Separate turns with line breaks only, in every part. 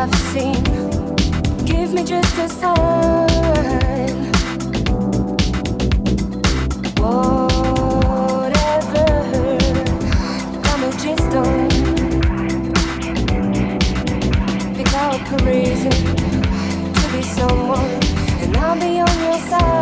I've seen. Give me just a sign. Whatever damages done, pick out a reason to be someone, and I'll be on your side.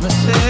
Promises,